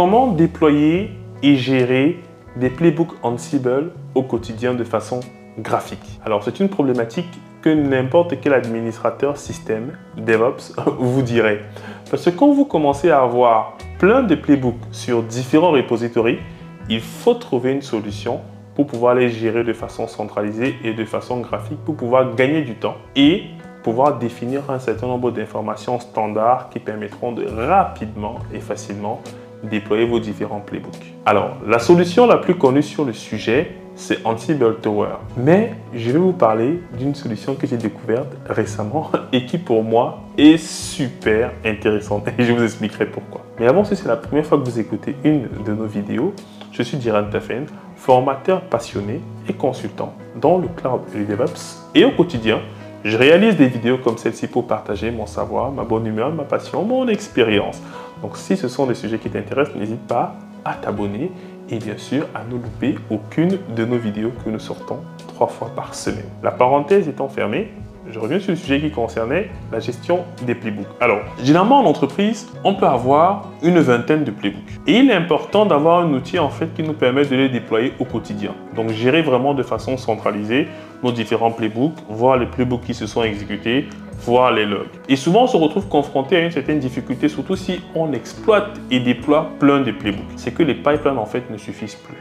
Comment déployer et gérer des playbooks Ansible au quotidien de façon graphique? Alors, c'est une problématique que n'importe quel administrateur système DevOps vous dirait. Parce que quand vous commencez à avoir plein de playbooks sur différents repositories, il faut trouver une solution pour pouvoir les gérer de façon centralisée et de façon graphique pour pouvoir gagner du temps et pouvoir définir un certain nombre d'informations standards qui permettront de rapidement et facilement déployer vos différents playbooks. Alors, la solution la plus connue sur le sujet, c'est Ansible Tower. Mais je vais vous parler d'une solution que j'ai découverte récemment et qui pour moi est super intéressante et je vous expliquerai pourquoi. Mais avant, si c'est la première fois que vous écoutez une de nos vidéos, je suis Diran Tafen, formateur passionné et consultant dans le cloud et le DevOps. Et au quotidien, je réalise des vidéos comme celle-ci pour partager mon savoir, ma bonne humeur, ma passion, mon expérience. Donc si ce sont des sujets qui t'intéressent, n'hésite pas à t'abonner et bien sûr à ne louper aucune de nos vidéos que nous sortons trois fois par semaine. La parenthèse étant fermée, je reviens sur le sujet qui concernait la gestion des playbooks. Alors, généralement en entreprise, on peut avoir une vingtaine de playbooks. Et il est important d'avoir un outil en fait qui nous permet de les déployer au quotidien. Donc, gérer vraiment de façon centralisée nos différents playbooks, voir les playbooks qui se sont exécutés, voir les logs. Et souvent, on se retrouve confronté à une certaine difficulté, surtout si on exploite et déploie plein de playbooks. C'est que les pipelines, en fait, ne suffisent plus.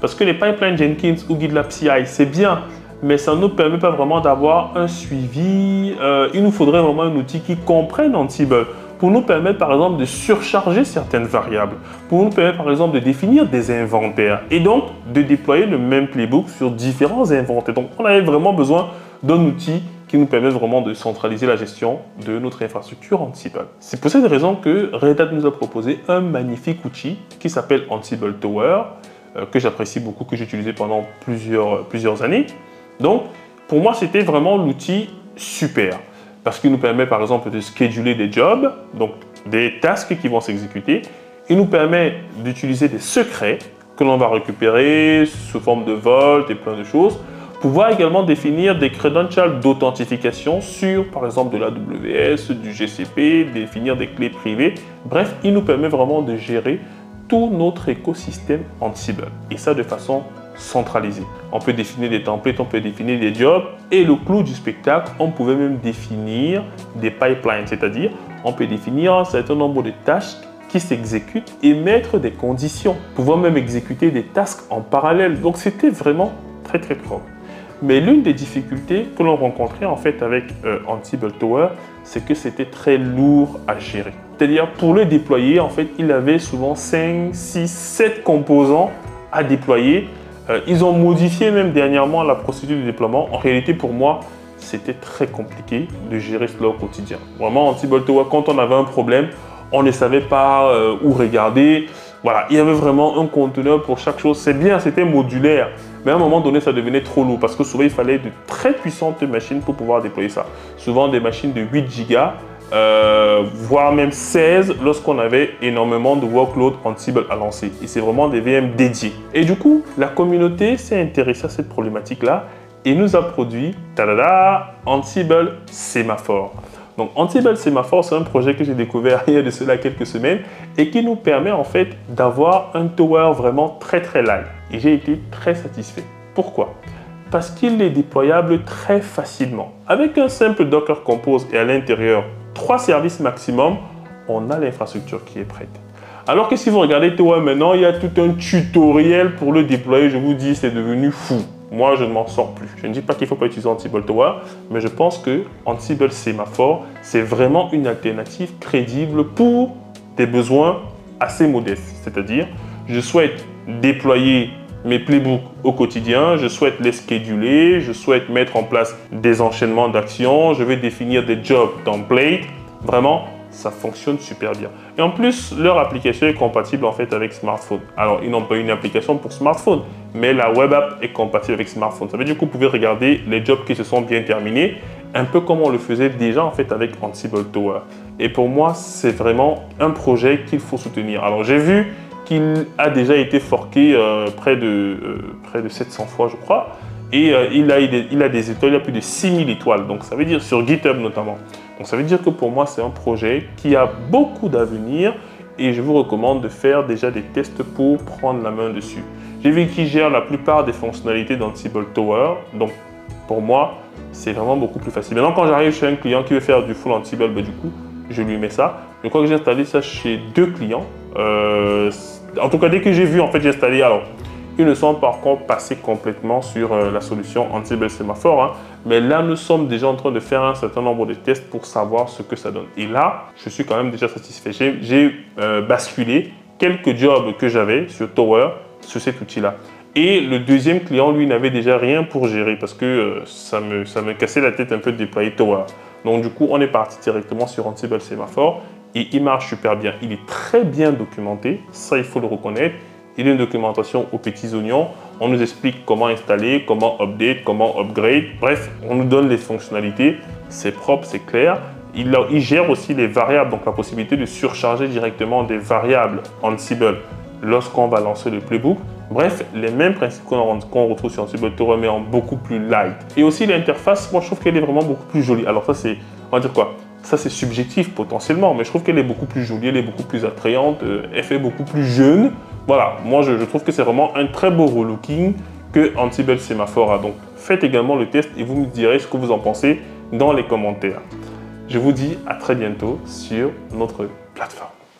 Parce que les pipelines Jenkins ou GitLab CI, c'est bien, mais ça ne nous permet pas vraiment d'avoir un suivi. Euh, il nous faudrait vraiment un outil qui comprenne Ansible pour nous permettre par exemple de surcharger certaines variables, pour nous permettre par exemple de définir des inventaires et donc de déployer le même playbook sur différents inventaires. Donc on avait vraiment besoin d'un outil qui nous permet vraiment de centraliser la gestion de notre infrastructure Ansible. C'est pour cette raison que Red Hat nous a proposé un magnifique outil qui s'appelle Ansible Tower, euh, que j'apprécie beaucoup, que j'ai utilisé pendant plusieurs, plusieurs années. Donc, pour moi, c'était vraiment l'outil super parce qu'il nous permet par exemple de scheduler des jobs, donc des tasks qui vont s'exécuter. Il nous permet d'utiliser des secrets que l'on va récupérer sous forme de volt et plein de choses pouvoir également définir des credentials d'authentification sur, par exemple, de l'AWS, du GCP, définir des clés privées. Bref, il nous permet vraiment de gérer tout notre écosystème Ansible. Et ça de façon centralisée. On peut définir des templates, on peut définir des jobs. Et le clou du spectacle, on pouvait même définir des pipelines, c'est-à-dire on peut définir un certain nombre de tâches qui s'exécutent et mettre des conditions, pouvoir même exécuter des tasks en parallèle. Donc c'était vraiment très très propre. Mais l'une des difficultés que l'on rencontrait en fait avec euh, Tower, c'est que c'était très lourd à gérer. C'est-à-dire pour le déployer, en fait, il avait souvent 5, 6, 7 composants à déployer. Euh, ils ont modifié même dernièrement la procédure de déploiement. En réalité, pour moi, c'était très compliqué de gérer cela au quotidien. Vraiment, Ansible Tower, quand on avait un problème, on ne savait pas euh, où regarder. Voilà, il y avait vraiment un conteneur pour chaque chose. C'est bien, c'était modulaire. Mais à un moment donné, ça devenait trop lourd parce que souvent, il fallait de très puissantes machines pour pouvoir déployer ça. Souvent des machines de 8 Go, euh, voire même 16 lorsqu'on avait énormément de workload Ansible à lancer. Et c'est vraiment des VM dédiés. Et du coup, la communauté s'est intéressée à cette problématique-là et nous a produit, tada, Ansible Semaphore. Donc Ansible c'est un projet que j'ai découvert il y a de cela quelques semaines et qui nous permet en fait d'avoir un tower vraiment très très light. Et j'ai été très satisfait. Pourquoi? Parce qu'il est déployable très facilement. Avec un simple Docker Compose et à l'intérieur trois services maximum, on a l'infrastructure qui est prête. Alors que si vous regardez Tower maintenant, il y a tout un tutoriel pour le déployer. Je vous dis, c'est devenu fou. Moi, je ne m'en sors plus. Je ne dis pas qu'il ne faut pas utiliser Ansible Tower, mais je pense que Ansible Semaphore, c'est vraiment une alternative crédible pour des besoins assez modestes. C'est-à-dire, je souhaite déployer mes playbooks au quotidien, je souhaite les scheduler, je souhaite mettre en place des enchaînements d'actions, je vais définir des jobs templates. Vraiment, ça fonctionne super bien. Et en plus, leur application est compatible en fait avec smartphone. Alors, ils n'ont pas une application pour smartphone, mais la web app est compatible avec smartphone. Ça veut dire que vous pouvez regarder les jobs qui se sont bien terminés, un peu comme on le faisait déjà en fait avec Ansible Tower. Et pour moi, c'est vraiment un projet qu'il faut soutenir. Alors, j'ai vu qu'il a déjà été forqué euh, près, de, euh, près de 700 fois, je crois. Et euh, il, a, il, a, des étoiles, il a plus de 6000 étoiles. Donc, ça veut dire sur GitHub notamment. Donc ça veut dire que pour moi, c'est un projet qui a beaucoup d'avenir et je vous recommande de faire déjà des tests pour prendre la main dessus. J'ai vu qu'il gère la plupart des fonctionnalités d'Ansible Tower, donc pour moi, c'est vraiment beaucoup plus facile. Maintenant, quand j'arrive chez un client qui veut faire du full Ansible, ben, du coup, je lui mets ça. Je crois que j'ai installé ça chez deux clients. Euh, en tout cas, dès que j'ai vu, en fait, j'ai installé. Alors, ils ne sont pas encore passés complètement sur euh, la solution Ansible Sémaphore. Hein. mais là, nous sommes déjà en train de faire un certain nombre de tests pour savoir ce que ça donne. Et là, je suis quand même déjà satisfait. J'ai euh, basculé quelques jobs que j'avais sur Tower sur cet outil-là. Et le deuxième client, lui, n'avait déjà rien pour gérer parce que euh, ça, me, ça me cassait la tête un peu de déployer Tower. Donc du coup, on est parti directement sur Ansible Sémaphore et il marche super bien. Il est très bien documenté, ça il faut le reconnaître. Il a une documentation aux petits oignons. On nous explique comment installer, comment update, comment upgrade. Bref, on nous donne les fonctionnalités. C'est propre, c'est clair. Il, gère aussi les variables, donc la possibilité de surcharger directement des variables Ansible lorsqu'on va lancer le playbook. Bref, les mêmes principes qu'on retrouve sur Ansible Tower, mais en beaucoup plus light. Et aussi l'interface, moi je trouve qu'elle est vraiment beaucoup plus jolie. Alors ça c'est, on va dire quoi? Ça, c'est subjectif potentiellement, mais je trouve qu'elle est beaucoup plus jolie, elle est beaucoup plus attrayante, euh, elle fait beaucoup plus jeune. Voilà, moi je, trouve que c'est vraiment un très beau relooking que Ansible Semaphore a. Donc faites également le test et vous me direz ce que vous en pensez dans les commentaires. Je vous dis à très bientôt sur notre plateforme.